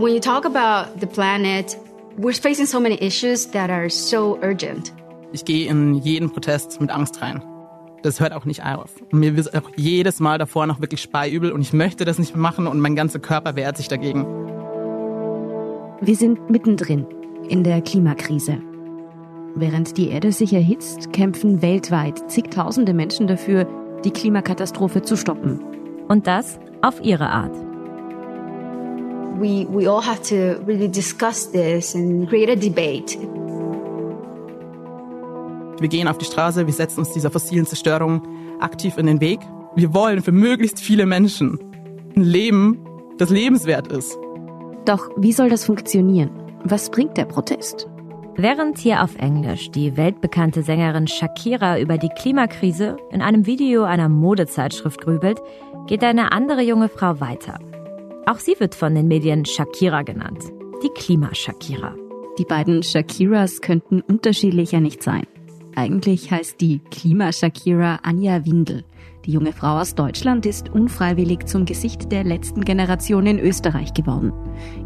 When you talk about the planet, we're facing so many issues that are so urgent. Ich gehe in jeden Protest mit Angst rein. Das hört auch nicht auf. Und mir wird auch jedes Mal davor noch wirklich speiübel und ich möchte das nicht mehr machen und mein ganzer Körper wehrt sich dagegen. Wir sind mittendrin in der Klimakrise. Während die Erde sich erhitzt, kämpfen weltweit zigtausende Menschen dafür, die Klimakatastrophe zu stoppen. Und das auf ihre Art. We, we all have to really discuss this and create a debate. Wir gehen auf die Straße, wir setzen uns dieser fossilen Zerstörung aktiv in den Weg. Wir wollen für möglichst viele Menschen ein Leben, das lebenswert ist. Doch wie soll das funktionieren? Was bringt der Protest? Während hier auf Englisch die weltbekannte Sängerin Shakira über die Klimakrise in einem Video einer Modezeitschrift grübelt, geht eine andere junge Frau weiter. Auch sie wird von den Medien Shakira genannt. Die Klima-Shakira. Die beiden Shakiras könnten unterschiedlicher nicht sein. Eigentlich heißt die Klima-Shakira Anja Windel. Die junge Frau aus Deutschland ist unfreiwillig zum Gesicht der letzten Generation in Österreich geworden.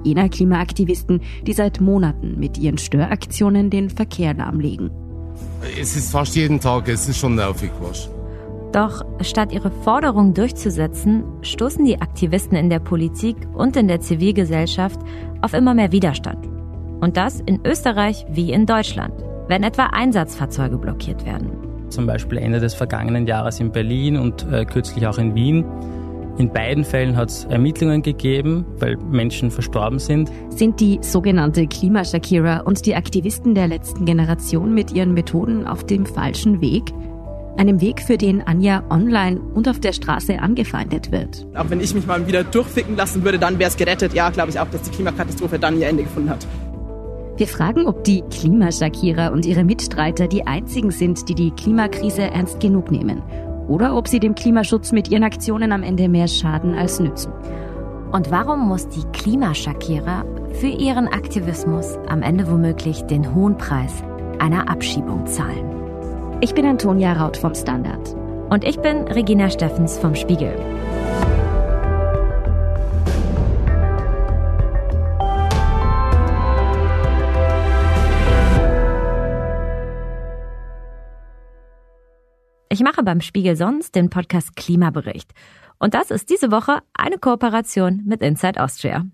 Jener Klimaaktivisten, die seit Monaten mit ihren Störaktionen den Verkehr lahmlegen. Es ist fast jeden Tag, es ist schon nervig, was. Doch statt ihre Forderung durchzusetzen, stoßen die Aktivisten in der Politik und in der Zivilgesellschaft auf immer mehr Widerstand. Und das in Österreich wie in Deutschland, wenn etwa Einsatzfahrzeuge blockiert werden zum Beispiel Ende des vergangenen Jahres in Berlin und äh, kürzlich auch in Wien. In beiden Fällen hat es Ermittlungen gegeben, weil Menschen verstorben sind. Sind die sogenannte Klima-Shakira und die Aktivisten der letzten Generation mit ihren Methoden auf dem falschen Weg? Einem Weg, für den Anja online und auf der Straße angefeindet wird. Auch wenn ich mich mal wieder durchficken lassen würde, dann wäre es gerettet. Ja, glaube ich auch, dass die Klimakatastrophe dann ihr Ende gefunden hat. Wir fragen, ob die Klimaschakierer und ihre Mitstreiter die einzigen sind, die die Klimakrise ernst genug nehmen. Oder ob sie dem Klimaschutz mit ihren Aktionen am Ende mehr schaden als nützen. Und warum muss die Klimaschakierer für ihren Aktivismus am Ende womöglich den hohen Preis einer Abschiebung zahlen? Ich bin Antonia Raut vom Standard. Und ich bin Regina Steffens vom Spiegel. Ich mache beim Spiegel sonst den Podcast Klimabericht. Und das ist diese Woche eine Kooperation mit Inside Austria.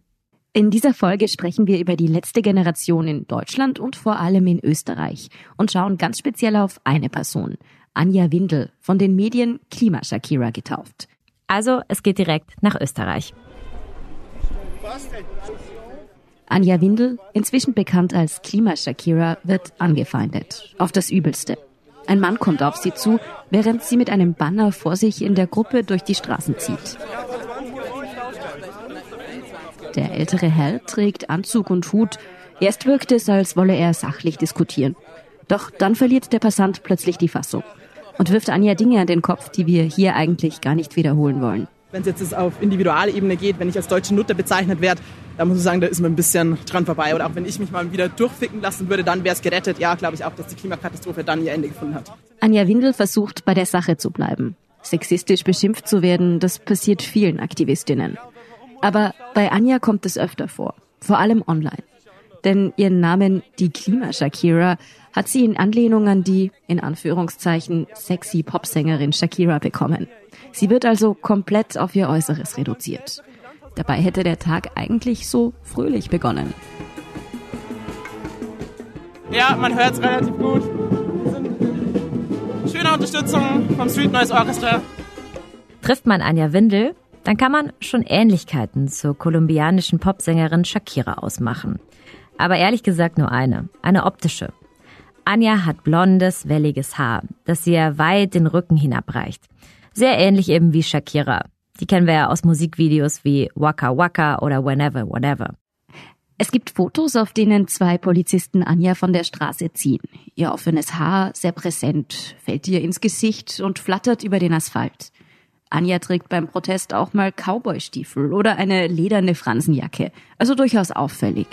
In dieser Folge sprechen wir über die letzte Generation in Deutschland und vor allem in Österreich und schauen ganz speziell auf eine Person, Anja Windel, von den Medien Klima Shakira getauft. Also, es geht direkt nach Österreich. Anja Windel, inzwischen bekannt als Klima Shakira, wird angefeindet. Auf das Übelste. Ein Mann kommt auf sie zu, während sie mit einem Banner vor sich in der Gruppe durch die Straßen zieht. Der ältere Herr trägt Anzug und Hut. Erst wirkt es, als wolle er sachlich diskutieren. Doch dann verliert der Passant plötzlich die Fassung und wirft Anja Dinge an den Kopf, die wir hier eigentlich gar nicht wiederholen wollen. Wenn es jetzt auf Individualebene geht, wenn ich als deutsche Nutter bezeichnet werde, da muss ich sagen, da ist man ein bisschen dran vorbei. Oder auch wenn ich mich mal wieder durchficken lassen würde, dann wäre es gerettet. Ja, glaube ich auch, dass die Klimakatastrophe dann ihr Ende gefunden hat. Anja Windel versucht, bei der Sache zu bleiben. Sexistisch beschimpft zu werden, das passiert vielen Aktivistinnen. Aber bei Anja kommt es öfter vor, vor allem online. Denn ihren Namen, die Klima-Shakira, hat sie in Anlehnung an die, in Anführungszeichen, sexy Popsängerin Shakira bekommen. Sie wird also komplett auf ihr Äußeres reduziert. Dabei hätte der Tag eigentlich so fröhlich begonnen. Ja, man hört es relativ gut. Schöne Unterstützung vom Street Noise Orchestra. Trifft man Anja Windel, dann kann man schon Ähnlichkeiten zur kolumbianischen Popsängerin Shakira ausmachen. Aber ehrlich gesagt nur eine, eine optische. Anja hat blondes, welliges Haar, das ihr weit den Rücken hinabreicht. Sehr ähnlich eben wie Shakira. Die kennen wir ja aus Musikvideos wie Waka Waka oder Whenever, Whatever. Es gibt Fotos, auf denen zwei Polizisten Anja von der Straße ziehen. Ihr offenes Haar, sehr präsent, fällt ihr ins Gesicht und flattert über den Asphalt. Anja trägt beim Protest auch mal Cowboystiefel oder eine lederne Fransenjacke, also durchaus auffällig.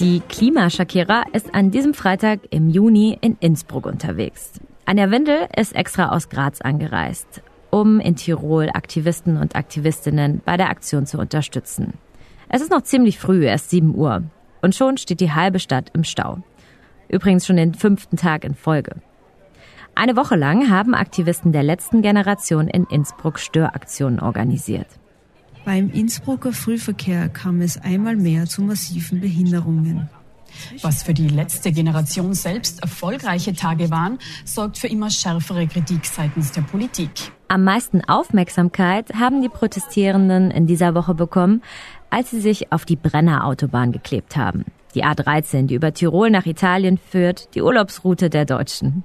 Die Klimaschakierer ist an diesem Freitag im Juni in Innsbruck unterwegs. Anja Windel ist extra aus Graz angereist. um in Tirol Aktivisten und Aktivistinnen bei der Aktion zu unterstützen. Es ist noch ziemlich früh, erst 7 Uhr. Und schon steht die halbe Stadt im Stau. Übrigens schon den fünften Tag in Folge. Eine Woche lang haben Aktivisten der letzten Generation in Innsbruck Störaktionen organisiert. Beim Innsbrucker Frühverkehr kam es einmal mehr zu massiven Behinderungen. Was für die letzte Generation selbst erfolgreiche Tage waren, sorgt für immer schärfere Kritik seitens der Politik. Am meisten Aufmerksamkeit haben die Protestierenden in dieser Woche bekommen, als sie sich auf die Brenner-Autobahn geklebt haben. Die A13, die über Tirol nach Italien führt, die Urlaubsroute der Deutschen.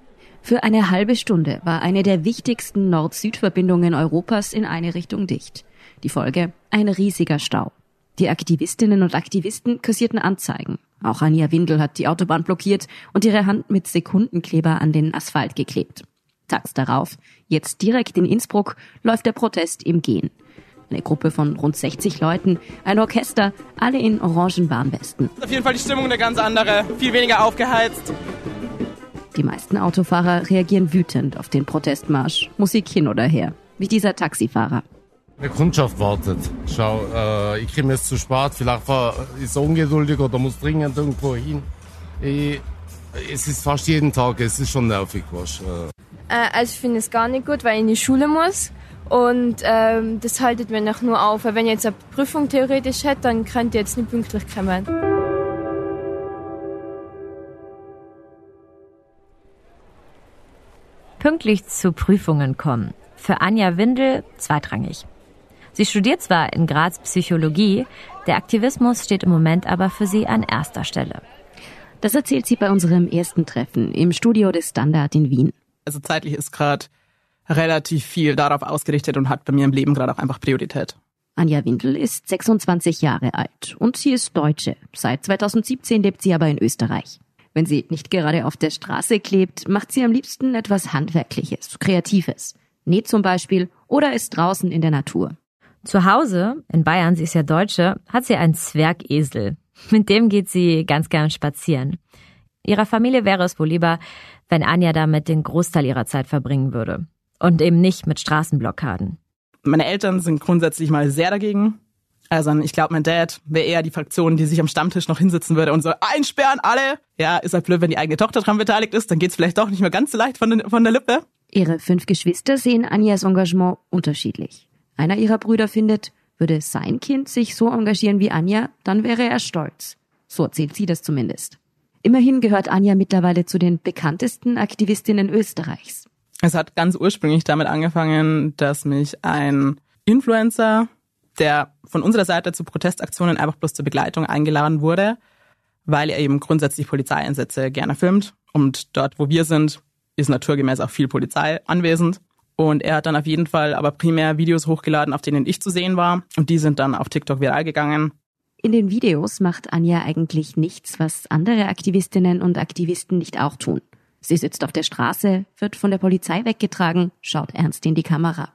Für eine halbe Stunde war eine der wichtigsten Nord-Süd-Verbindungen Europas in eine Richtung dicht. Die Folge? Ein riesiger Stau. Die Aktivistinnen und Aktivisten kassierten Anzeigen. Auch Anja Windel hat die Autobahn blockiert und ihre Hand mit Sekundenkleber an den Asphalt geklebt. Tags darauf, jetzt direkt in Innsbruck, läuft der Protest im Gehen. Eine Gruppe von rund 60 Leuten, ein Orchester, alle in orangen Warnwesten. Auf jeden Fall die Stimmung eine ganz andere, viel weniger aufgeheizt. Die meisten Autofahrer reagieren wütend auf den Protestmarsch, Musik hin oder her, wie dieser Taxifahrer. Die Kundschaft wartet. Schau, äh, ich komme jetzt zu spät, vielleicht war, ist er ungeduldig oder muss dringend irgendwo hin. Ich, es ist fast jeden Tag, es ist schon nervig. Was, äh. also ich finde es gar nicht gut, weil ich in die Schule muss. Und ähm, das haltet mir noch nur auf. Weil wenn ich jetzt eine Prüfung theoretisch hätte, dann könnte ich jetzt nicht pünktlich kommen. Pünktlich zu Prüfungen kommen. Für Anja Windel zweitrangig. Sie studiert zwar in Graz Psychologie, der Aktivismus steht im Moment aber für sie an erster Stelle. Das erzählt sie bei unserem ersten Treffen im Studio des Standard in Wien. Also zeitlich ist gerade relativ viel darauf ausgerichtet und hat bei mir im Leben gerade auch einfach Priorität. Anja Windel ist 26 Jahre alt und sie ist Deutsche. Seit 2017 lebt sie aber in Österreich. Wenn sie nicht gerade auf der Straße klebt, macht sie am liebsten etwas Handwerkliches, Kreatives. Näht zum Beispiel oder ist draußen in der Natur. Zu Hause, in Bayern, sie ist ja Deutsche, hat sie einen Zwergesel. Mit dem geht sie ganz gern spazieren. Ihrer Familie wäre es wohl lieber, wenn Anja damit den Großteil ihrer Zeit verbringen würde und eben nicht mit Straßenblockaden. Meine Eltern sind grundsätzlich mal sehr dagegen. Also ich glaube, mein Dad wäre eher die Fraktion, die sich am Stammtisch noch hinsitzen würde und so einsperren alle. Ja, ist halt blöd, wenn die eigene Tochter dran beteiligt ist, dann geht's vielleicht doch nicht mehr ganz so leicht von, den, von der Lippe. Ihre fünf Geschwister sehen Anjas Engagement unterschiedlich. Einer ihrer Brüder findet, würde sein Kind sich so engagieren wie Anja, dann wäre er stolz. So erzählt sie das zumindest. Immerhin gehört Anja mittlerweile zu den bekanntesten Aktivistinnen Österreichs. Es hat ganz ursprünglich damit angefangen, dass mich ein Influencer, der von unserer Seite zu Protestaktionen einfach bloß zur Begleitung eingeladen wurde, weil er eben grundsätzlich Polizeieinsätze gerne filmt. Und dort, wo wir sind, ist naturgemäß auch viel Polizei anwesend. Und er hat dann auf jeden Fall aber primär Videos hochgeladen, auf denen ich zu sehen war. Und die sind dann auf TikTok viral gegangen. In den Videos macht Anja eigentlich nichts, was andere Aktivistinnen und Aktivisten nicht auch tun. Sie sitzt auf der Straße, wird von der Polizei weggetragen, schaut ernst in die Kamera.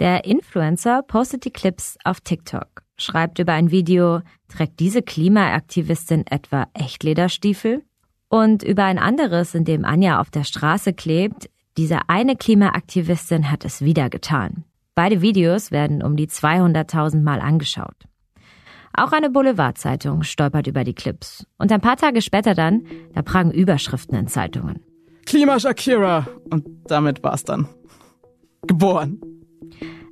Der Influencer postet die Clips auf TikTok, schreibt über ein Video, trägt diese Klimaaktivistin etwa Echtlederstiefel? Und über ein anderes, in dem Anja auf der Straße klebt, diese eine Klimaaktivistin hat es wieder getan. Beide Videos werden um die 200.000 Mal angeschaut. Auch eine Boulevardzeitung stolpert über die Clips. Und ein paar Tage später dann, da pragen Überschriften in Zeitungen. Klima Shakira. Und damit war's dann. Geboren.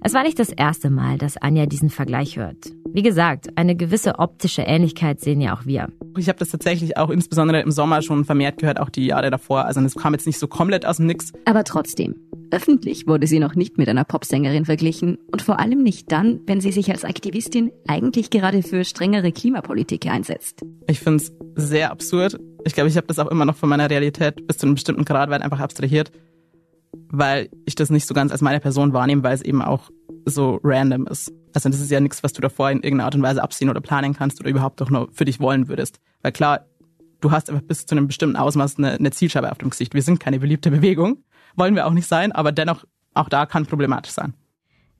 Es war nicht das erste Mal, dass Anja diesen Vergleich hört. Wie gesagt, eine gewisse optische Ähnlichkeit sehen ja auch wir. Ich habe das tatsächlich auch insbesondere im Sommer schon vermehrt gehört, auch die Jahre davor. Also es kam jetzt nicht so komplett aus dem Nix. Aber trotzdem, öffentlich wurde sie noch nicht mit einer Popsängerin verglichen und vor allem nicht dann, wenn sie sich als Aktivistin eigentlich gerade für strengere Klimapolitik einsetzt. Ich finde es sehr absurd. Ich glaube, ich habe das auch immer noch von meiner Realität bis zu einem bestimmten Grad weit einfach abstrahiert weil ich das nicht so ganz als meine Person wahrnehme, weil es eben auch so random ist. Also das ist ja nichts, was du davor in irgendeiner Art und Weise absehen oder planen kannst oder überhaupt auch nur für dich wollen würdest. Weil klar, du hast einfach bis zu einem bestimmten Ausmaß eine, eine Zielscheibe auf dem Gesicht. Wir sind keine beliebte Bewegung, wollen wir auch nicht sein, aber dennoch, auch da kann problematisch sein.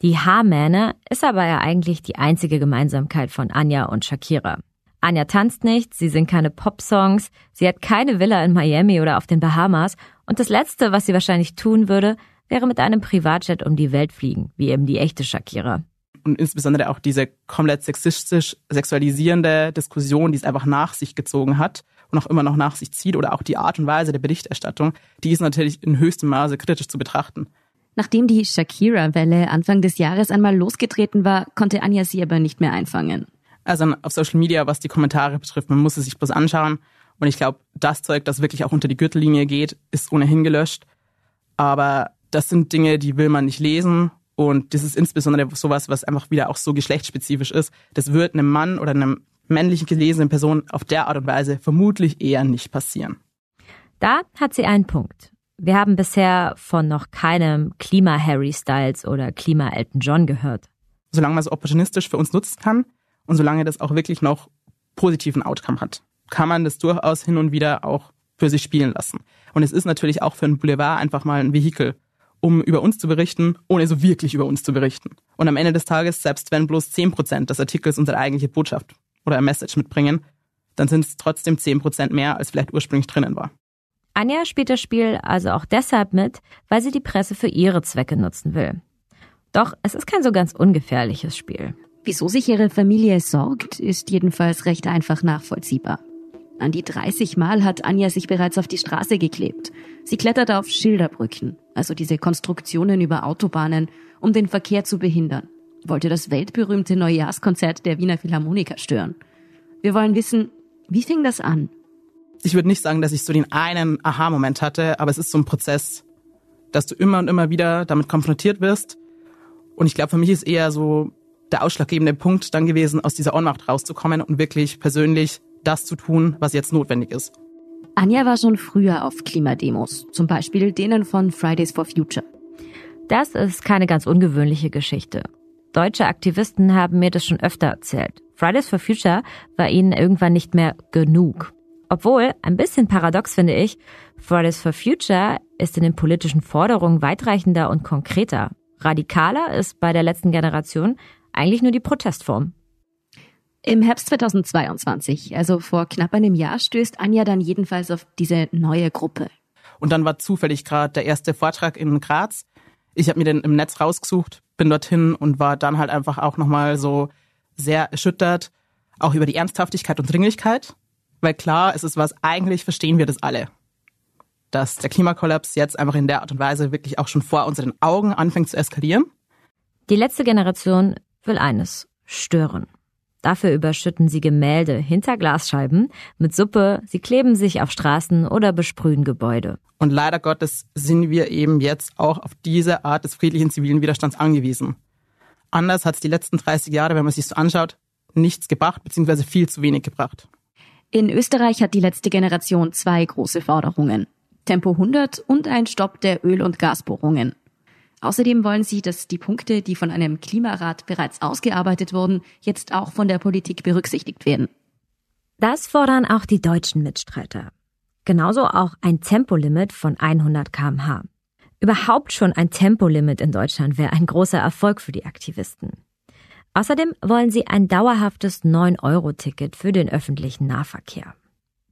Die Haarmähne ist aber ja eigentlich die einzige Gemeinsamkeit von Anja und Shakira. Anja tanzt nicht, sie singt keine Popsongs, sie hat keine Villa in Miami oder auf den Bahamas und das Letzte, was sie wahrscheinlich tun würde, wäre mit einem Privatjet um die Welt fliegen, wie eben die echte Shakira. Und insbesondere auch diese komplett sexistisch sexualisierende Diskussion, die es einfach nach sich gezogen hat und auch immer noch nach sich zieht, oder auch die Art und Weise der Berichterstattung, die ist natürlich in höchstem Maße kritisch zu betrachten. Nachdem die Shakira-Welle Anfang des Jahres einmal losgetreten war, konnte Anja sie aber nicht mehr einfangen. Also auf Social Media, was die Kommentare betrifft, man muss es sich bloß anschauen. Und ich glaube, das Zeug, das wirklich auch unter die Gürtellinie geht, ist ohnehin gelöscht. Aber das sind Dinge, die will man nicht lesen. Und das ist insbesondere sowas, was einfach wieder auch so geschlechtsspezifisch ist. Das wird einem Mann oder einem männlich gelesenen Person auf der Art und Weise vermutlich eher nicht passieren. Da hat sie einen Punkt. Wir haben bisher von noch keinem Klima-Harry Styles oder Klima-Elton John gehört. Solange man es opportunistisch für uns nutzen kann und solange das auch wirklich noch positiven Outcome hat, kann man das durchaus hin und wieder auch für sich spielen lassen. Und es ist natürlich auch für einen Boulevard einfach mal ein Vehikel, um über uns zu berichten, ohne so wirklich über uns zu berichten. Und am Ende des Tages, selbst wenn bloß 10% des Artikels unsere eigentliche Botschaft oder ein Message mitbringen, dann sind es trotzdem 10% mehr, als vielleicht ursprünglich drinnen war. Anja spielt das Spiel also auch deshalb mit, weil sie die Presse für ihre Zwecke nutzen will. Doch es ist kein so ganz ungefährliches Spiel. Wieso sich ihre Familie sorgt, ist jedenfalls recht einfach nachvollziehbar. An die 30 Mal hat Anja sich bereits auf die Straße geklebt. Sie klettert auf Schilderbrücken, also diese Konstruktionen über Autobahnen, um den Verkehr zu behindern. Wollte das weltberühmte Neujahrskonzert der Wiener Philharmoniker stören. Wir wollen wissen, wie fing das an? ich würde nicht sagen, dass ich so den einen Aha-Moment hatte, aber es ist so ein Prozess, dass du immer und immer wieder damit konfrontiert wirst. Und ich glaube, für mich ist eher so der ausschlaggebende Punkt dann gewesen, aus dieser Ohnmacht rauszukommen und wirklich persönlich das zu tun, was jetzt notwendig ist. Anja war schon früher auf Klimademos, zum Beispiel denen von Fridays for Future. Das ist keine ganz ungewöhnliche Geschichte. Deutsche Aktivisten haben mir das schon öfter erzählt. Fridays for Future war ihnen irgendwann nicht mehr genug. Obwohl, ein bisschen paradox finde ich, Fridays for Future ist in den politischen Forderungen weitreichender und konkreter. Radikaler ist bei der letzten Generation eigentlich nur die Protestform. Im Herbst 2022, also vor knapp einem Jahr, stößt Anja dann jedenfalls auf diese neue Gruppe. Und dann war zufällig gerade der erste Vortrag in Graz. Ich habe mir den im Netz rausgesucht, bin dorthin und war dann halt einfach auch nochmal so sehr erschüttert, auch über die Ernsthaftigkeit und Dringlichkeit weil klar, es ist was, eigentlich verstehen wir das alle. Dass der Klimakollaps jetzt einfach in der Art und Weise wirklich auch schon vor unseren Augen anfängt zu eskalieren. Die letzte Generation will eines, stören. Dafür überschütten sie Gemälde hinter Glasscheiben mit Suppe, sie kleben sich auf Straßen oder besprühen Gebäude. Und leider Gottes sind wir eben jetzt auch auf diese Art des friedlichen zivilen Widerstands angewiesen. Anders hat es die letzten 30 Jahre, wenn man sich so anschaut, nichts gebracht, beziehungsweise viel zu wenig gebracht. In Österreich hat die letzte Generation zwei große Forderungen. Tempo 100 und ein Stopp der Öl- und Gasbohrungen. Außerdem wollen sie, dass die Punkte, die von einem Klimarat bereits ausgearbeitet wurden, jetzt auch von der Politik berücksichtigt werden. Das fordern auch die deutschen Mitstreiter. Genauso auch ein Tempolimit von 100 kmh. Überhaupt schon ein Tempolimit in Deutschland wäre ein großer Erfolg für die Aktivisten. Außerdem wollen sie ein dauerhaftes 9-Euro-Ticket für den öffentlichen Nahverkehr.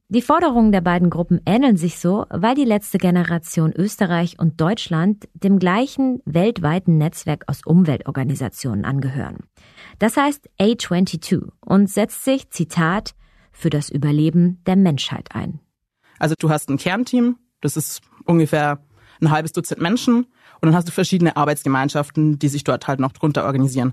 Die Forderungen der beiden Gruppen ähneln sich so, weil die letzte Generation Österreich und Deutschland dem gleichen weltweiten Netzwerk aus Umweltorganisationen angehören. Das heißt A22 und setzt sich, Zitat, für das Überleben der Menschheit ein. Also du hast ein Kernteam, das ist ungefähr ein halbes Dutzend Menschen und dann hast du verschiedene Arbeitsgemeinschaften, die sich dort halt noch drunter organisieren.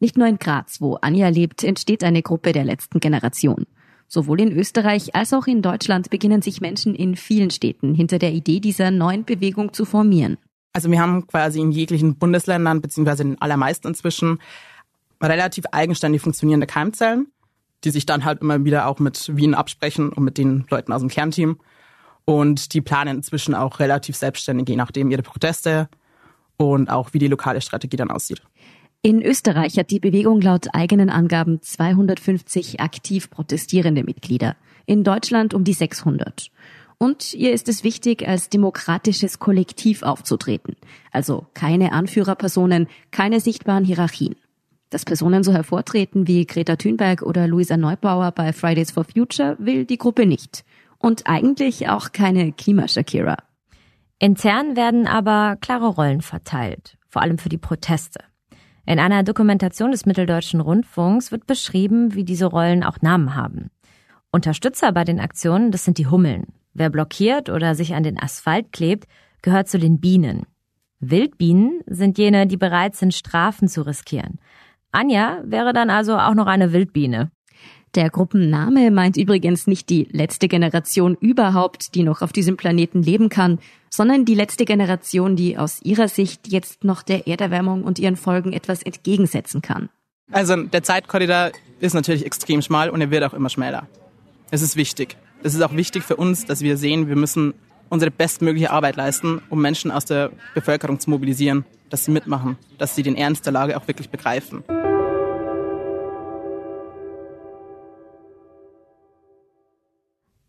Nicht nur in Graz, wo Anja lebt, entsteht eine Gruppe der letzten Generation. Sowohl in Österreich als auch in Deutschland beginnen sich Menschen in vielen Städten hinter der Idee dieser neuen Bewegung zu formieren. Also wir haben quasi in jeglichen Bundesländern, beziehungsweise in allermeisten inzwischen, relativ eigenständig funktionierende Keimzellen, die sich dann halt immer wieder auch mit Wien absprechen und mit den Leuten aus dem Kernteam. Und die planen inzwischen auch relativ selbstständig, je nachdem ihre Proteste und auch wie die lokale Strategie dann aussieht. In Österreich hat die Bewegung laut eigenen Angaben 250 aktiv protestierende Mitglieder, in Deutschland um die 600. Und ihr ist es wichtig, als demokratisches Kollektiv aufzutreten. Also keine Anführerpersonen, keine sichtbaren Hierarchien. Dass Personen so hervortreten wie Greta Thunberg oder Luisa Neubauer bei Fridays for Future will die Gruppe nicht. Und eigentlich auch keine Klimaschakira. Intern werden aber klare Rollen verteilt, vor allem für die Proteste. In einer Dokumentation des Mitteldeutschen Rundfunks wird beschrieben, wie diese Rollen auch Namen haben. Unterstützer bei den Aktionen, das sind die Hummeln. Wer blockiert oder sich an den Asphalt klebt, gehört zu den Bienen. Wildbienen sind jene, die bereit sind, Strafen zu riskieren. Anja wäre dann also auch noch eine Wildbiene. Der Gruppenname meint übrigens nicht die letzte Generation überhaupt, die noch auf diesem Planeten leben kann, sondern die letzte Generation, die aus ihrer Sicht jetzt noch der Erderwärmung und ihren Folgen etwas entgegensetzen kann. Also der Zeitkorridor ist natürlich extrem schmal und er wird auch immer schmäler. Es ist wichtig. Es ist auch wichtig für uns, dass wir sehen, wir müssen unsere bestmögliche Arbeit leisten, um Menschen aus der Bevölkerung zu mobilisieren, dass sie mitmachen, dass sie den Ernst der Lage auch wirklich begreifen.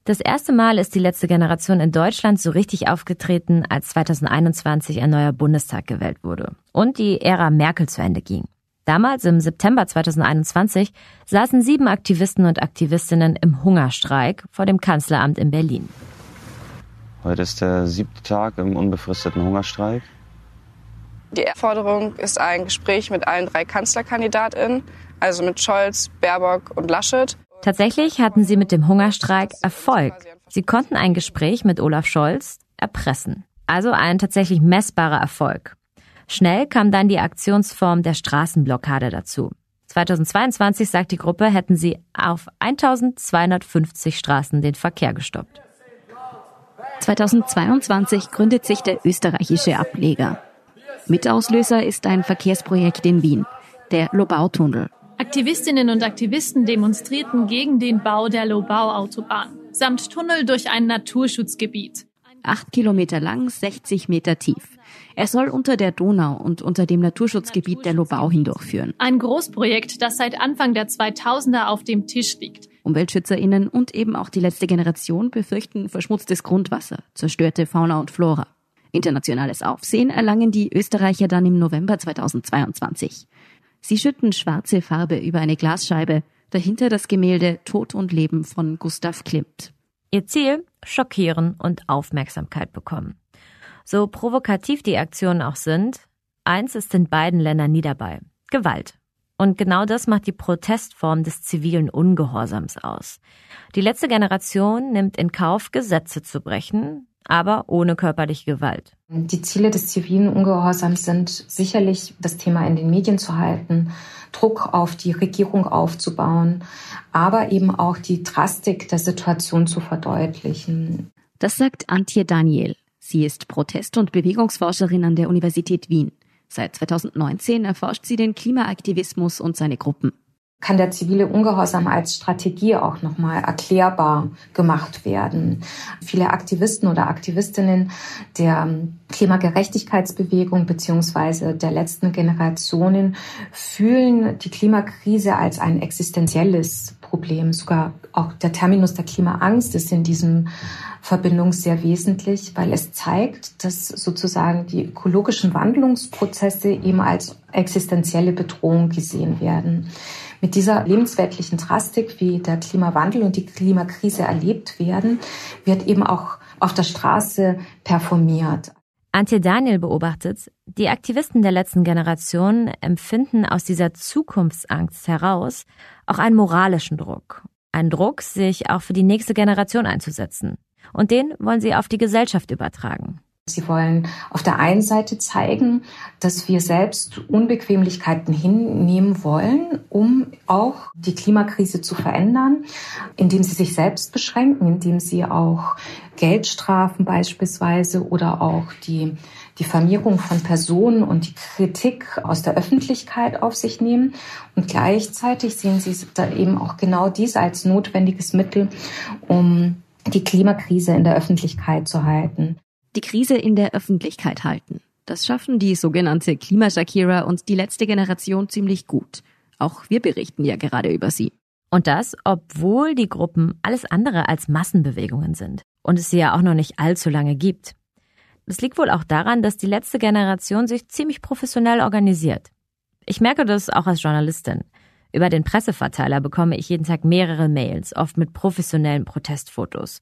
Das erste Mal ist die letzte Generation in Deutschland so richtig aufgetreten, als 2021 ein neuer Bundestag gewählt wurde und die Ära Merkel zu Ende ging. Damals, im September 2021, saßen sieben Aktivisten und Aktivistinnen im Hungerstreik vor dem Kanzleramt in Berlin. Heute ist der siebte Tag im unbefristeten Hungerstreik. Die Forderung ist ein Gespräch mit allen drei Kanzlerkandidatinnen, also mit Scholz, Baerbock und Laschet. Tatsächlich hatten sie mit dem Hungerstreik Erfolg. Sie konnten ein Gespräch mit Olaf Scholz erpressen. Also ein tatsächlich messbarer Erfolg. Schnell kam dann die Aktionsform der Straßenblockade dazu. 2022, sagt die Gruppe, hätten sie auf 1250 Straßen den Verkehr gestoppt. 2022 gründet sich der österreichische Ableger. Mitauslöser ist ein Verkehrsprojekt in Wien, der Lobautunnel. Aktivistinnen und Aktivisten demonstrierten gegen den Bau der Lobau-Autobahn samt Tunnel durch ein Naturschutzgebiet. Acht Kilometer lang, 60 Meter tief. Er soll unter der Donau und unter dem Naturschutzgebiet der Lobau hindurchführen. Ein Großprojekt, das seit Anfang der 2000er auf dem Tisch liegt. UmweltschützerInnen und eben auch die letzte Generation befürchten verschmutztes Grundwasser, zerstörte Fauna und Flora. Internationales Aufsehen erlangen die Österreicher dann im November 2022. Sie schütten schwarze Farbe über eine Glasscheibe, dahinter das Gemälde Tod und Leben von Gustav Klimt. Ihr Ziel? Schockieren und Aufmerksamkeit bekommen. So provokativ die Aktionen auch sind, eins ist in beiden Ländern nie dabei. Gewalt. Und genau das macht die Protestform des zivilen Ungehorsams aus. Die letzte Generation nimmt in Kauf, Gesetze zu brechen, aber ohne körperliche Gewalt. Die Ziele des zivilen Ungehorsams sind sicherlich, das Thema in den Medien zu halten, Druck auf die Regierung aufzubauen, aber eben auch die Drastik der Situation zu verdeutlichen. Das sagt Antje Daniel. Sie ist Protest- und Bewegungsforscherin an der Universität Wien. Seit 2019 erforscht sie den Klimaaktivismus und seine Gruppen kann der zivile Ungehorsam als Strategie auch nochmal erklärbar gemacht werden. Viele Aktivisten oder Aktivistinnen der Klimagerechtigkeitsbewegung beziehungsweise der letzten Generationen fühlen die Klimakrise als ein existenzielles Problem. Sogar auch der Terminus der Klimaangst ist in diesem Verbindung sehr wesentlich, weil es zeigt, dass sozusagen die ökologischen Wandlungsprozesse eben als existenzielle Bedrohung gesehen werden mit dieser lebensweltlichen Drastik, wie der Klimawandel und die Klimakrise erlebt werden, wird eben auch auf der Straße performiert. Antje Daniel beobachtet, die Aktivisten der letzten Generation empfinden aus dieser Zukunftsangst heraus auch einen moralischen Druck. Einen Druck, sich auch für die nächste Generation einzusetzen. Und den wollen sie auf die Gesellschaft übertragen. Sie wollen auf der einen Seite zeigen, dass wir selbst Unbequemlichkeiten hinnehmen wollen, um auch die Klimakrise zu verändern, indem sie sich selbst beschränken, indem sie auch Geldstrafen beispielsweise oder auch die Diffamierung von Personen und die Kritik aus der Öffentlichkeit auf sich nehmen. Und gleichzeitig sehen sie da eben auch genau dies als notwendiges Mittel, um die Klimakrise in der Öffentlichkeit zu halten die Krise in der Öffentlichkeit halten. Das schaffen die sogenannte Klimaschakira und die letzte Generation ziemlich gut. Auch wir berichten ja gerade über sie. Und das, obwohl die Gruppen alles andere als Massenbewegungen sind und es sie ja auch noch nicht allzu lange gibt. Das liegt wohl auch daran, dass die letzte Generation sich ziemlich professionell organisiert. Ich merke das auch als Journalistin. Über den Presseverteiler bekomme ich jeden Tag mehrere Mails, oft mit professionellen Protestfotos.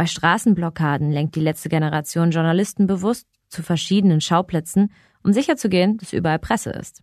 Bei Straßenblockaden lenkt die letzte Generation Journalisten bewusst zu verschiedenen Schauplätzen, um sicherzugehen, dass überall Presse ist.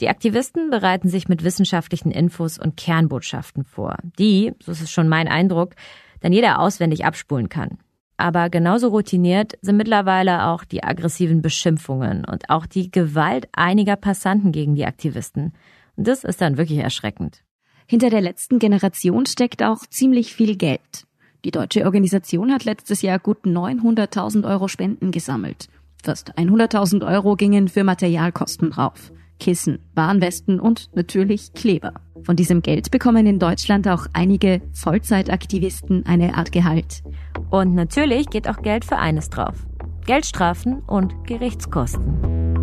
Die Aktivisten bereiten sich mit wissenschaftlichen Infos und Kernbotschaften vor, die, so ist es schon mein Eindruck, dann jeder auswendig abspulen kann. Aber genauso routiniert sind mittlerweile auch die aggressiven Beschimpfungen und auch die Gewalt einiger Passanten gegen die Aktivisten. Und das ist dann wirklich erschreckend. Hinter der letzten Generation steckt auch ziemlich viel Geld. Die deutsche Organisation hat letztes Jahr gut 900.000 Euro Spenden gesammelt. Fast 100.000 Euro gingen für Materialkosten drauf. Kissen, Warnwesten und natürlich Kleber. Von diesem Geld bekommen in Deutschland auch einige Vollzeitaktivisten eine Art Gehalt. Und natürlich geht auch Geld für eines drauf. Geldstrafen und Gerichtskosten.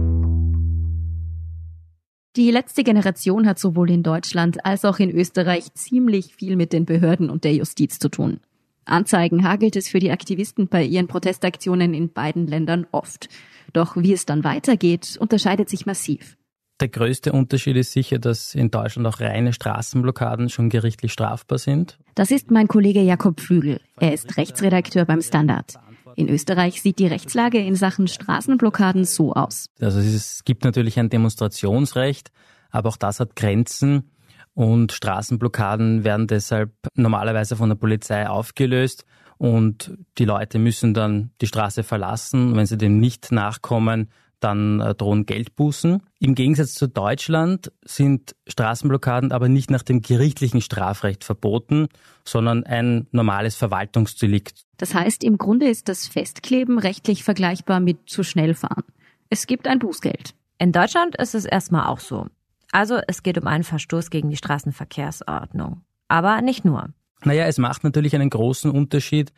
Die letzte Generation hat sowohl in Deutschland als auch in Österreich ziemlich viel mit den Behörden und der Justiz zu tun. Anzeigen hagelt es für die Aktivisten bei ihren Protestaktionen in beiden Ländern oft. Doch wie es dann weitergeht, unterscheidet sich massiv. Der größte Unterschied ist sicher, dass in Deutschland auch reine Straßenblockaden schon gerichtlich strafbar sind. Das ist mein Kollege Jakob Flügel. Er ist Rechtsredakteur beim Standard. In Österreich sieht die Rechtslage in Sachen Straßenblockaden so aus. Also es gibt natürlich ein Demonstrationsrecht, aber auch das hat Grenzen und Straßenblockaden werden deshalb normalerweise von der Polizei aufgelöst und die Leute müssen dann die Straße verlassen. Wenn sie dem nicht nachkommen, dann äh, drohen Geldbußen. Im Gegensatz zu Deutschland sind Straßenblockaden aber nicht nach dem gerichtlichen Strafrecht verboten, sondern ein normales Verwaltungsdelikt. Das heißt, im Grunde ist das Festkleben rechtlich vergleichbar mit zu schnell fahren. Es gibt ein Bußgeld. In Deutschland ist es erstmal auch so. Also es geht um einen Verstoß gegen die Straßenverkehrsordnung. Aber nicht nur. Naja, es macht natürlich einen großen Unterschied,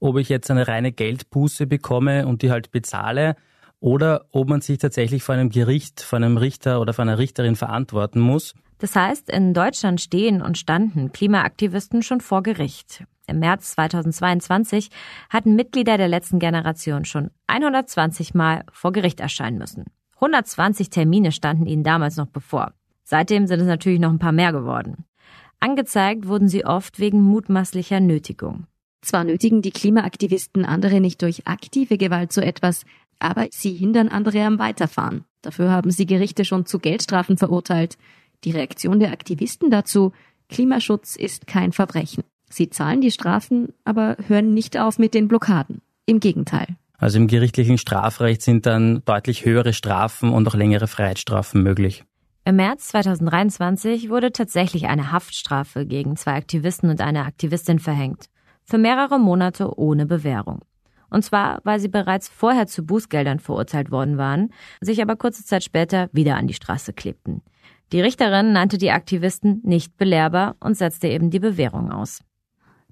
ob ich jetzt eine reine Geldbuße bekomme und die halt bezahle oder ob man sich tatsächlich vor einem Gericht, vor einem Richter oder vor einer Richterin verantworten muss. Das heißt, in Deutschland stehen und standen Klimaaktivisten schon vor Gericht. Im März 2022 hatten Mitglieder der letzten Generation schon 120 Mal vor Gericht erscheinen müssen. 120 Termine standen ihnen damals noch bevor. Seitdem sind es natürlich noch ein paar mehr geworden. Angezeigt wurden sie oft wegen mutmaßlicher Nötigung. Zwar nötigen die Klimaaktivisten andere nicht durch aktive Gewalt zu etwas, aber sie hindern andere am Weiterfahren. Dafür haben sie Gerichte schon zu Geldstrafen verurteilt. Die Reaktion der Aktivisten dazu, Klimaschutz ist kein Verbrechen. Sie zahlen die Strafen, aber hören nicht auf mit den Blockaden. Im Gegenteil. Also im gerichtlichen Strafrecht sind dann deutlich höhere Strafen und auch längere Freiheitsstrafen möglich. Im März 2023 wurde tatsächlich eine Haftstrafe gegen zwei Aktivisten und eine Aktivistin verhängt. Für mehrere Monate ohne Bewährung. Und zwar, weil sie bereits vorher zu Bußgeldern verurteilt worden waren, sich aber kurze Zeit später wieder an die Straße klebten. Die Richterin nannte die Aktivisten nicht belehrbar und setzte eben die Bewährung aus.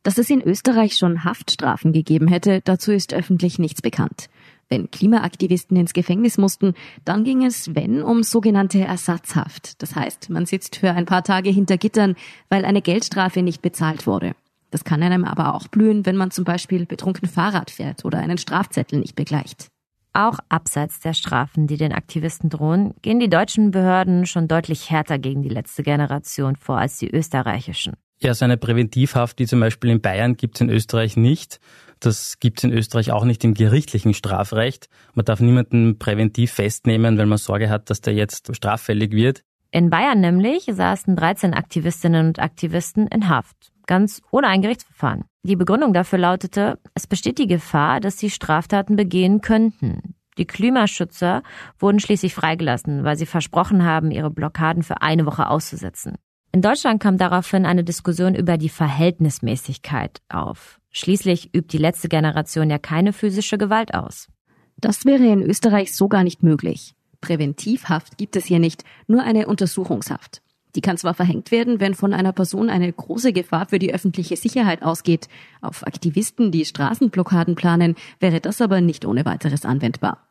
Dass es in Österreich schon Haftstrafen gegeben hätte, dazu ist öffentlich nichts bekannt. Wenn Klimaaktivisten ins Gefängnis mussten, dann ging es, wenn, um sogenannte Ersatzhaft. Das heißt, man sitzt für ein paar Tage hinter Gittern, weil eine Geldstrafe nicht bezahlt wurde. Das kann einem aber auch blühen, wenn man zum Beispiel betrunken Fahrrad fährt oder einen Strafzettel nicht begleicht. Auch abseits der Strafen, die den Aktivisten drohen, gehen die deutschen Behörden schon deutlich härter gegen die letzte Generation vor als die österreichischen. Ja, so eine Präventivhaft wie zum Beispiel in Bayern gibt es in Österreich nicht. Das gibt es in Österreich auch nicht im gerichtlichen Strafrecht. Man darf niemanden präventiv festnehmen, wenn man Sorge hat, dass der jetzt straffällig wird. In Bayern nämlich saßen 13 Aktivistinnen und Aktivisten in Haft ganz ohne ein Gerichtsverfahren. Die Begründung dafür lautete, es besteht die Gefahr, dass sie Straftaten begehen könnten. Die Klimaschützer wurden schließlich freigelassen, weil sie versprochen haben, ihre Blockaden für eine Woche auszusetzen. In Deutschland kam daraufhin eine Diskussion über die Verhältnismäßigkeit auf. Schließlich übt die letzte Generation ja keine physische Gewalt aus. Das wäre in Österreich so gar nicht möglich. Präventivhaft gibt es hier nicht, nur eine Untersuchungshaft. Die kann zwar verhängt werden, wenn von einer Person eine große Gefahr für die öffentliche Sicherheit ausgeht. Auf Aktivisten, die Straßenblockaden planen, wäre das aber nicht ohne weiteres anwendbar.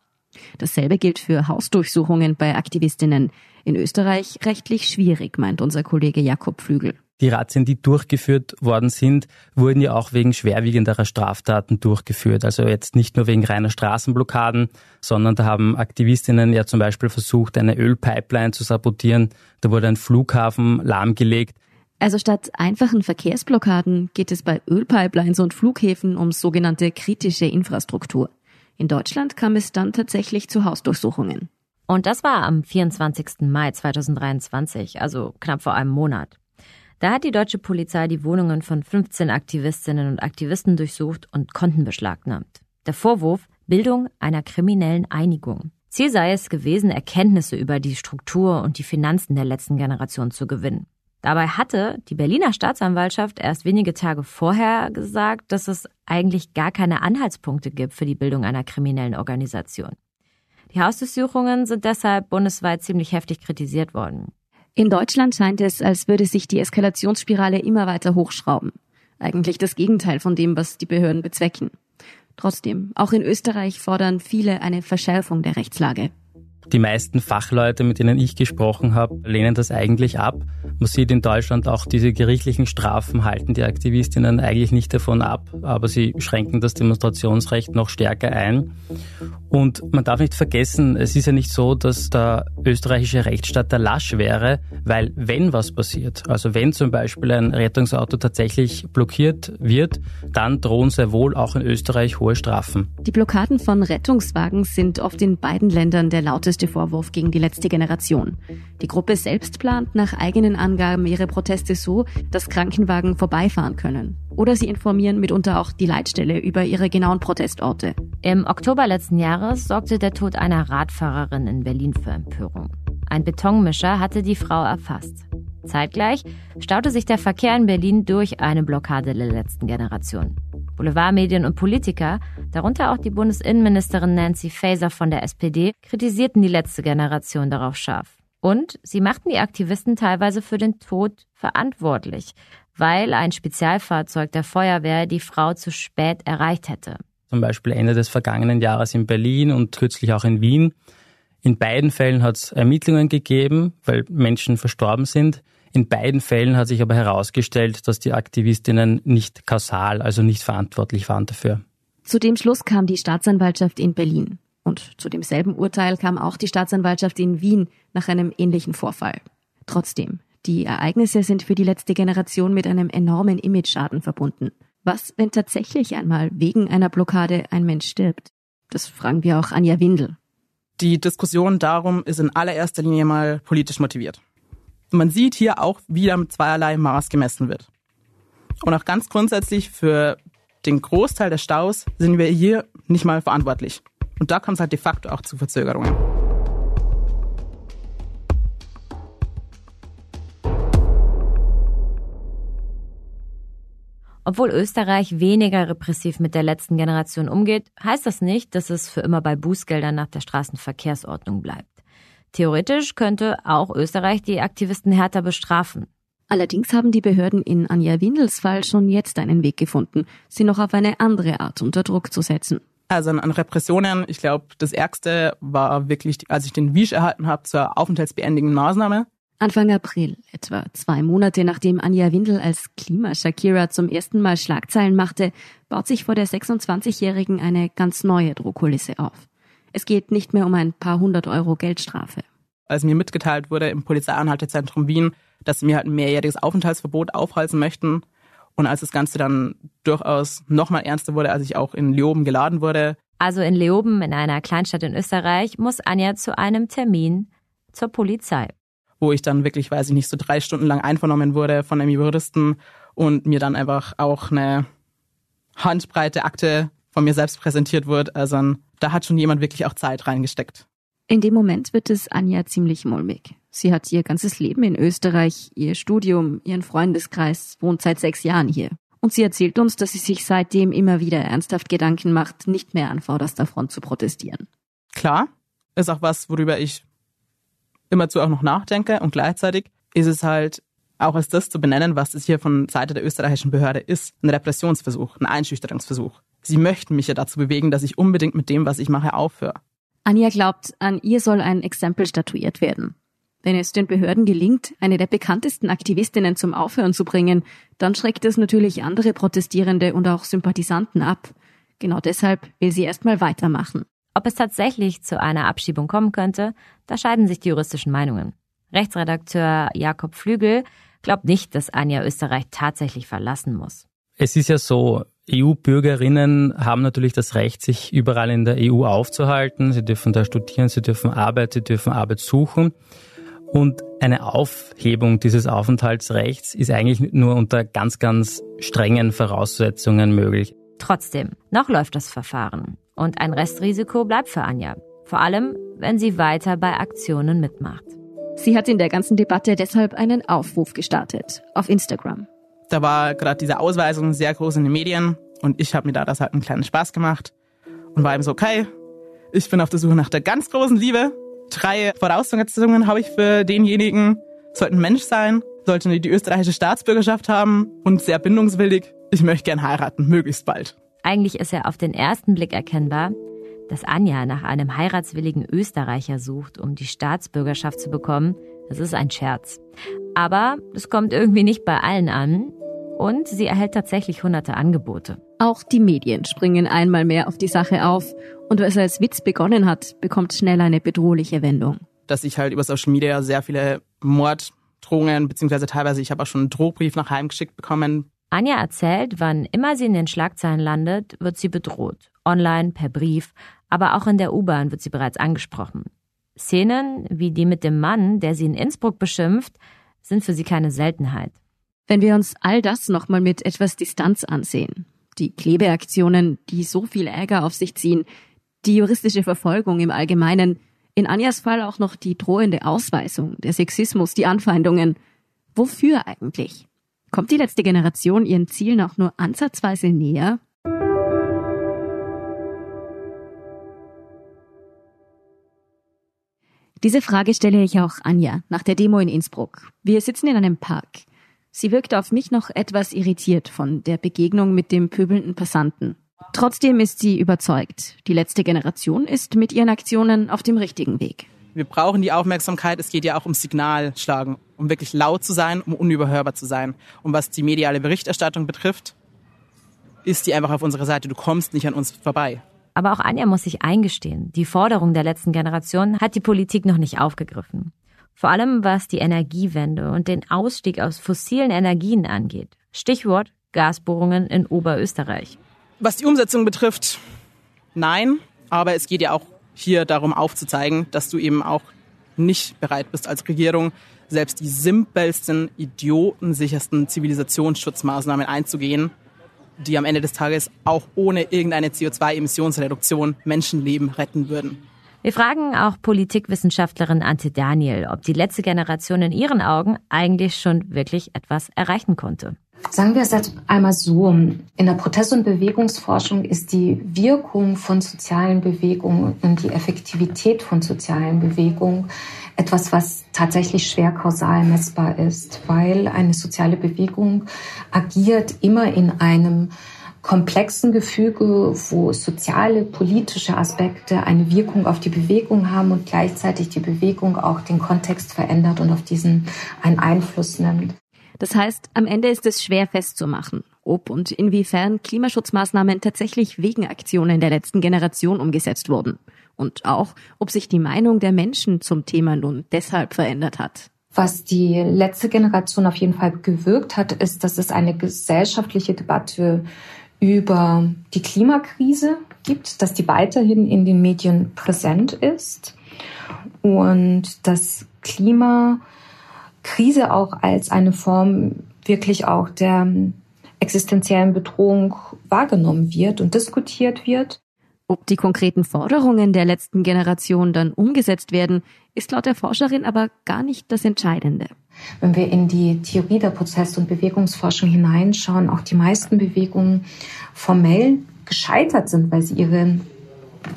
Dasselbe gilt für Hausdurchsuchungen bei Aktivistinnen. In Österreich rechtlich schwierig, meint unser Kollege Jakob Flügel. Die Razzien, die durchgeführt worden sind, wurden ja auch wegen schwerwiegenderer Straftaten durchgeführt. Also jetzt nicht nur wegen reiner Straßenblockaden, sondern da haben Aktivistinnen ja zum Beispiel versucht, eine Ölpipeline zu sabotieren. Da wurde ein Flughafen lahmgelegt. Also statt einfachen Verkehrsblockaden geht es bei Ölpipelines und Flughäfen um sogenannte kritische Infrastruktur. In Deutschland kam es dann tatsächlich zu Hausdurchsuchungen. Und das war am 24. Mai 2023, also knapp vor einem Monat. Da hat die deutsche Polizei die Wohnungen von 15 Aktivistinnen und Aktivisten durchsucht und Konten beschlagnahmt. Der Vorwurf Bildung einer kriminellen Einigung. Ziel sei es gewesen, Erkenntnisse über die Struktur und die Finanzen der letzten Generation zu gewinnen. Dabei hatte die Berliner Staatsanwaltschaft erst wenige Tage vorher gesagt, dass es eigentlich gar keine Anhaltspunkte gibt für die Bildung einer kriminellen Organisation. Die Hausdurchsuchungen sind deshalb bundesweit ziemlich heftig kritisiert worden. In Deutschland scheint es, als würde sich die Eskalationsspirale immer weiter hochschrauben. Eigentlich das Gegenteil von dem, was die Behörden bezwecken. Trotzdem, auch in Österreich fordern viele eine Verschärfung der Rechtslage. Die meisten Fachleute, mit denen ich gesprochen habe, lehnen das eigentlich ab. Man sieht in Deutschland auch diese gerichtlichen Strafen halten die Aktivistinnen eigentlich nicht davon ab, aber sie schränken das Demonstrationsrecht noch stärker ein. Und man darf nicht vergessen, es ist ja nicht so, dass der österreichische Rechtsstaat der Lasch wäre, weil wenn was passiert, also wenn zum Beispiel ein Rettungsauto tatsächlich blockiert wird, dann drohen sehr wohl auch in Österreich hohe Strafen. Die Blockaden von Rettungswagen sind oft in beiden Ländern der lauteste Vorwurf gegen die letzte Generation. Die Gruppe selbst plant nach eigenen Angaben ihre Proteste so, dass Krankenwagen vorbeifahren können. Oder sie informieren mitunter auch die Leitstelle über ihre genauen Protestorte. Im Oktober letzten Jahres sorgte der Tod einer Radfahrerin in Berlin für Empörung. Ein Betonmischer hatte die Frau erfasst. Zeitgleich staute sich der Verkehr in Berlin durch eine Blockade der letzten Generation. Boulevardmedien und Politiker, darunter auch die Bundesinnenministerin Nancy Faeser von der SPD, kritisierten die letzte Generation darauf scharf. Und sie machten die Aktivisten teilweise für den Tod verantwortlich, weil ein Spezialfahrzeug der Feuerwehr die Frau zu spät erreicht hätte. Zum Beispiel Ende des vergangenen Jahres in Berlin und kürzlich auch in Wien. In beiden Fällen hat es Ermittlungen gegeben, weil Menschen verstorben sind. In beiden Fällen hat sich aber herausgestellt, dass die Aktivistinnen nicht kausal, also nicht verantwortlich waren dafür. Zu dem Schluss kam die Staatsanwaltschaft in Berlin. Und zu demselben Urteil kam auch die Staatsanwaltschaft in Wien nach einem ähnlichen Vorfall. Trotzdem, die Ereignisse sind für die letzte Generation mit einem enormen Imageschaden verbunden. Was, wenn tatsächlich einmal wegen einer Blockade ein Mensch stirbt? Das fragen wir auch Anja Windel. Die Diskussion darum ist in allererster Linie mal politisch motiviert. Man sieht hier auch wieder mit zweierlei Maß gemessen wird. Und auch ganz grundsätzlich für den Großteil der Staus sind wir hier nicht mal verantwortlich. Und da kommt es halt de facto auch zu Verzögerungen. Obwohl Österreich weniger repressiv mit der letzten Generation umgeht, heißt das nicht, dass es für immer bei Bußgeldern nach der Straßenverkehrsordnung bleibt. Theoretisch könnte auch Österreich die Aktivisten härter bestrafen. Allerdings haben die Behörden in Anja Windels Fall schon jetzt einen Weg gefunden, sie noch auf eine andere Art unter Druck zu setzen. Also an Repressionen, ich glaube, das Ärgste war wirklich, als ich den Wisch erhalten habe zur aufenthaltsbeendigenden Maßnahme. Anfang April, etwa zwei Monate nachdem Anja Windel als Klima-Shakira zum ersten Mal Schlagzeilen machte, baut sich vor der 26-Jährigen eine ganz neue Drohkulisse auf. Es geht nicht mehr um ein paar hundert Euro Geldstrafe. Als mir mitgeteilt wurde im Polizeianhaltezentrum Wien, dass sie mir halt ein mehrjähriges Aufenthaltsverbot aufhalsen möchten und als das Ganze dann durchaus nochmal ernster wurde, als ich auch in Leoben geladen wurde. Also in Leoben, in einer Kleinstadt in Österreich, muss Anja zu einem Termin zur Polizei. Wo ich dann wirklich, weiß ich nicht, so drei Stunden lang einvernommen wurde von einem Juristen und mir dann einfach auch eine handbreite Akte von mir selbst präsentiert wird. Also da hat schon jemand wirklich auch Zeit reingesteckt. In dem Moment wird es Anja ziemlich mulmig. Sie hat ihr ganzes Leben in Österreich, ihr Studium, ihren Freundeskreis, wohnt seit sechs Jahren hier. Und sie erzählt uns, dass sie sich seitdem immer wieder ernsthaft Gedanken macht, nicht mehr an vorderster Front zu protestieren. Klar, ist auch was, worüber ich immerzu auch noch nachdenke und gleichzeitig ist es halt auch als das zu benennen, was es hier von Seite der österreichischen Behörde ist. Ein Repressionsversuch, ein Einschüchterungsversuch. Sie möchten mich ja dazu bewegen, dass ich unbedingt mit dem, was ich mache, aufhöre. Anja glaubt, an ihr soll ein Exempel statuiert werden. Wenn es den Behörden gelingt, eine der bekanntesten Aktivistinnen zum Aufhören zu bringen, dann schreckt es natürlich andere Protestierende und auch Sympathisanten ab. Genau deshalb will sie erstmal weitermachen. Ob es tatsächlich zu einer Abschiebung kommen könnte, da scheiden sich die juristischen Meinungen. Rechtsredakteur Jakob Flügel glaubt nicht, dass Anja Österreich tatsächlich verlassen muss. Es ist ja so, EU-Bürgerinnen haben natürlich das Recht, sich überall in der EU aufzuhalten. Sie dürfen da studieren, sie dürfen arbeiten, sie dürfen Arbeit suchen. Und eine Aufhebung dieses Aufenthaltsrechts ist eigentlich nur unter ganz, ganz strengen Voraussetzungen möglich. Trotzdem, noch läuft das Verfahren. Und ein Restrisiko bleibt für Anja. Vor allem, wenn sie weiter bei Aktionen mitmacht. Sie hat in der ganzen Debatte deshalb einen Aufruf gestartet auf Instagram. Da war gerade diese Ausweisung sehr groß in den Medien und ich habe mir da das halt einen kleinen Spaß gemacht und war eben so, okay, ich bin auf der Suche nach der ganz großen Liebe. Drei Voraussetzungen habe ich für denjenigen. Sollte ein Mensch sein, sollte die österreichische Staatsbürgerschaft haben und sehr bindungswillig. Ich möchte gern heiraten, möglichst bald. Eigentlich ist er auf den ersten Blick erkennbar, dass Anja nach einem heiratswilligen Österreicher sucht, um die Staatsbürgerschaft zu bekommen. Das ist ein Scherz. Aber es kommt irgendwie nicht bei allen an. Und sie erhält tatsächlich hunderte Angebote. Auch die Medien springen einmal mehr auf die Sache auf. Und was als Witz begonnen hat, bekommt schnell eine bedrohliche Wendung. Dass ich halt über Social Media sehr viele Morddrohungen, beziehungsweise teilweise ich habe auch schon einen Drohbrief nach Heim geschickt bekommen. Anja erzählt, wann immer sie in den Schlagzeilen landet, wird sie bedroht. Online, per Brief, aber auch in der U-Bahn wird sie bereits angesprochen. Szenen wie die mit dem Mann, der sie in Innsbruck beschimpft, sind für sie keine Seltenheit. Wenn wir uns all das nochmal mit etwas Distanz ansehen, die Klebeaktionen, die so viel Ärger auf sich ziehen, die juristische Verfolgung im Allgemeinen, in Anjas Fall auch noch die drohende Ausweisung, der Sexismus, die Anfeindungen. Wofür eigentlich? Kommt die letzte Generation ihren Zielen auch nur ansatzweise näher? Diese Frage stelle ich auch Anja nach der Demo in Innsbruck. Wir sitzen in einem Park. Sie wirkte auf mich noch etwas irritiert von der Begegnung mit dem pöbelnden Passanten. Trotzdem ist sie überzeugt, die letzte Generation ist mit ihren Aktionen auf dem richtigen Weg. Wir brauchen die Aufmerksamkeit. Es geht ja auch um Signalschlagen, um wirklich laut zu sein, um unüberhörbar zu sein. Und was die mediale Berichterstattung betrifft, ist die einfach auf unserer Seite. Du kommst nicht an uns vorbei. Aber auch Anja muss sich eingestehen, die Forderung der letzten Generation hat die Politik noch nicht aufgegriffen. Vor allem was die Energiewende und den Ausstieg aus fossilen Energien angeht. Stichwort Gasbohrungen in Oberösterreich. Was die Umsetzung betrifft, nein. Aber es geht ja auch hier darum aufzuzeigen, dass du eben auch nicht bereit bist als Regierung, selbst die simpelsten, idiotensichersten Zivilisationsschutzmaßnahmen einzugehen, die am Ende des Tages auch ohne irgendeine CO2-Emissionsreduktion Menschenleben retten würden. Wir fragen auch Politikwissenschaftlerin Ante Daniel, ob die letzte Generation in ihren Augen eigentlich schon wirklich etwas erreichen konnte. Sagen wir es jetzt einmal so. In der Protest- und Bewegungsforschung ist die Wirkung von sozialen Bewegungen und die Effektivität von sozialen Bewegungen etwas, was tatsächlich schwer kausal messbar ist, weil eine soziale Bewegung agiert immer in einem komplexen Gefüge, wo soziale, politische Aspekte eine Wirkung auf die Bewegung haben und gleichzeitig die Bewegung auch den Kontext verändert und auf diesen einen Einfluss nimmt. Das heißt, am Ende ist es schwer festzumachen, ob und inwiefern Klimaschutzmaßnahmen tatsächlich wegen Aktionen der letzten Generation umgesetzt wurden. Und auch, ob sich die Meinung der Menschen zum Thema nun deshalb verändert hat. Was die letzte Generation auf jeden Fall gewirkt hat, ist, dass es eine gesellschaftliche Debatte über die Klimakrise gibt, dass die weiterhin in den Medien präsent ist und dass Klimakrise auch als eine Form wirklich auch der existenziellen Bedrohung wahrgenommen wird und diskutiert wird. Ob die konkreten Forderungen der letzten Generation dann umgesetzt werden, ist laut der Forscherin aber gar nicht das Entscheidende. Wenn wir in die Theorie der Prozess- und Bewegungsforschung hineinschauen, auch die meisten Bewegungen formell gescheitert sind, weil sie ihre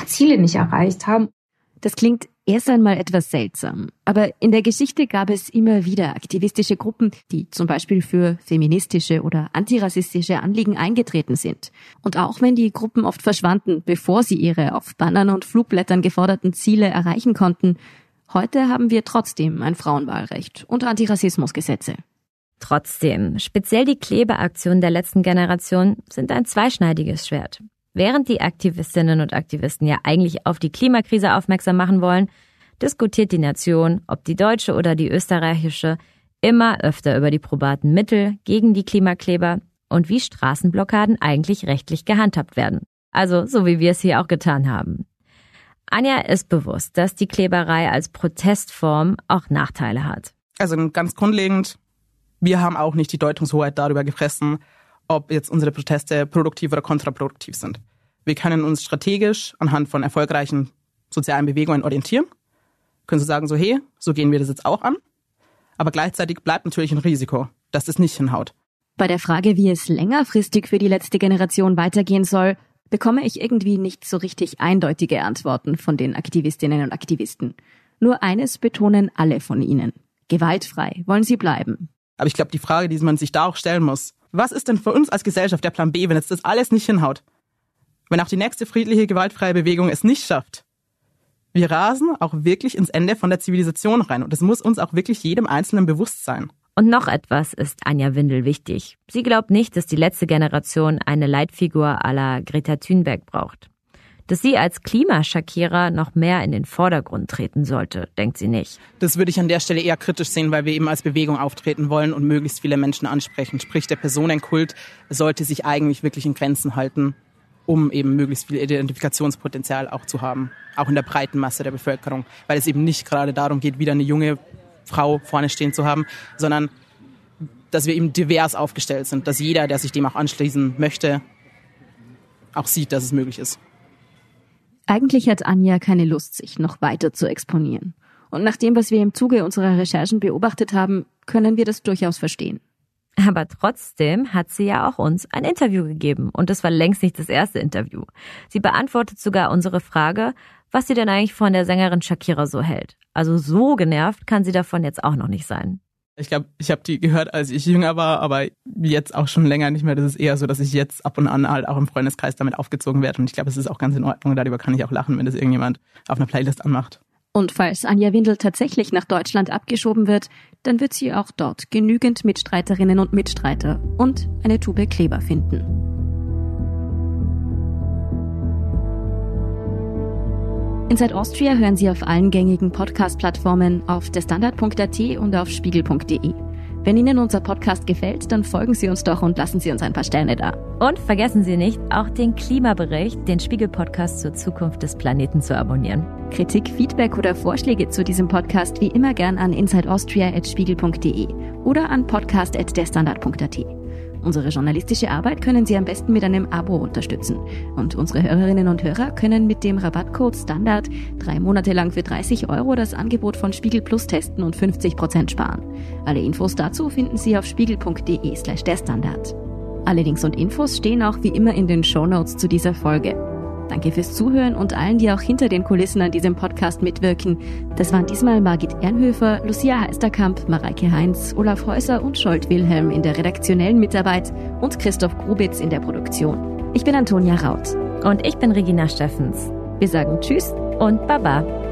Ziele nicht erreicht haben. Das klingt erst einmal etwas seltsam. Aber in der Geschichte gab es immer wieder aktivistische Gruppen, die zum Beispiel für feministische oder antirassistische Anliegen eingetreten sind. Und auch wenn die Gruppen oft verschwanden, bevor sie ihre auf Bannern und Flugblättern geforderten Ziele erreichen konnten, heute haben wir trotzdem ein Frauenwahlrecht und Antirassismusgesetze. Trotzdem, speziell die Klebeaktionen der letzten Generation sind ein zweischneidiges Schwert. Während die Aktivistinnen und Aktivisten ja eigentlich auf die Klimakrise aufmerksam machen wollen, diskutiert die Nation, ob die deutsche oder die österreichische, immer öfter über die probaten Mittel gegen die Klimakleber und wie Straßenblockaden eigentlich rechtlich gehandhabt werden. Also so wie wir es hier auch getan haben. Anja ist bewusst, dass die Kleberei als Protestform auch Nachteile hat. Also ganz grundlegend, wir haben auch nicht die Deutungshoheit darüber gefressen, ob jetzt unsere Proteste produktiv oder kontraproduktiv sind. Wir können uns strategisch anhand von erfolgreichen sozialen Bewegungen orientieren, können so sagen, so hey, so gehen wir das jetzt auch an. Aber gleichzeitig bleibt natürlich ein Risiko, dass das nicht hinhaut. Bei der Frage, wie es längerfristig für die letzte Generation weitergehen soll, bekomme ich irgendwie nicht so richtig eindeutige Antworten von den Aktivistinnen und Aktivisten. Nur eines betonen alle von ihnen. Gewaltfrei wollen sie bleiben. Aber ich glaube, die Frage, die man sich da auch stellen muss, was ist denn für uns als Gesellschaft der Plan B, wenn jetzt das alles nicht hinhaut? Wenn auch die nächste friedliche, gewaltfreie Bewegung es nicht schafft? Wir rasen auch wirklich ins Ende von der Zivilisation rein und es muss uns auch wirklich jedem Einzelnen bewusst sein. Und noch etwas ist Anja Windel wichtig. Sie glaubt nicht, dass die letzte Generation eine Leitfigur à la Greta Thunberg braucht. Dass sie als Klimaschakierer noch mehr in den Vordergrund treten sollte, denkt sie nicht. Das würde ich an der Stelle eher kritisch sehen, weil wir eben als Bewegung auftreten wollen und möglichst viele Menschen ansprechen. Sprich, der Personenkult sollte sich eigentlich wirklich in Grenzen halten, um eben möglichst viel Identifikationspotenzial auch zu haben. Auch in der breiten Masse der Bevölkerung. Weil es eben nicht gerade darum geht, wieder eine junge Frau vorne stehen zu haben, sondern dass wir eben divers aufgestellt sind, dass jeder, der sich dem auch anschließen möchte, auch sieht, dass es möglich ist. Eigentlich hat Anja keine Lust, sich noch weiter zu exponieren. Und nach dem, was wir im Zuge unserer Recherchen beobachtet haben, können wir das durchaus verstehen. Aber trotzdem hat sie ja auch uns ein Interview gegeben. Und das war längst nicht das erste Interview. Sie beantwortet sogar unsere Frage, was sie denn eigentlich von der Sängerin Shakira so hält. Also so genervt kann sie davon jetzt auch noch nicht sein. Ich glaube, ich habe die gehört, als ich jünger war, aber jetzt auch schon länger nicht mehr. Das ist eher so, dass ich jetzt ab und an halt auch im Freundeskreis damit aufgezogen werde. Und ich glaube, es ist auch ganz in Ordnung. Darüber kann ich auch lachen, wenn das irgendjemand auf einer Playlist anmacht. Und falls Anja Windel tatsächlich nach Deutschland abgeschoben wird, dann wird sie auch dort genügend Mitstreiterinnen und Mitstreiter und eine Tube Kleber finden. Inside Austria hören Sie auf allen gängigen Podcast-Plattformen, auf derstandard.at und auf spiegel.de. Wenn Ihnen unser Podcast gefällt, dann folgen Sie uns doch und lassen Sie uns ein paar Sterne da. Und vergessen Sie nicht, auch den Klimabericht, den Spiegel-Podcast zur Zukunft des Planeten zu abonnieren. Kritik, Feedback oder Vorschläge zu diesem Podcast wie immer gern an insideaustria.spiegel.de oder an podcast.derstandard.at. Unsere journalistische Arbeit können Sie am besten mit einem Abo unterstützen. Und unsere Hörerinnen und Hörer können mit dem Rabattcode Standard drei Monate lang für 30 Euro das Angebot von Spiegel Plus testen und 50 Prozent sparen. Alle Infos dazu finden Sie auf spiegel.de slash der Standard. Alle Links und Infos stehen auch wie immer in den Show Notes zu dieser Folge. Danke fürs Zuhören und allen, die auch hinter den Kulissen an diesem Podcast mitwirken. Das waren diesmal Margit Ernhöfer, Lucia Heisterkamp, Mareike Heinz, Olaf Häuser und Scholt Wilhelm in der redaktionellen Mitarbeit und Christoph Grubitz in der Produktion. Ich bin Antonia Raut. Und ich bin Regina Steffens. Wir sagen Tschüss und Baba.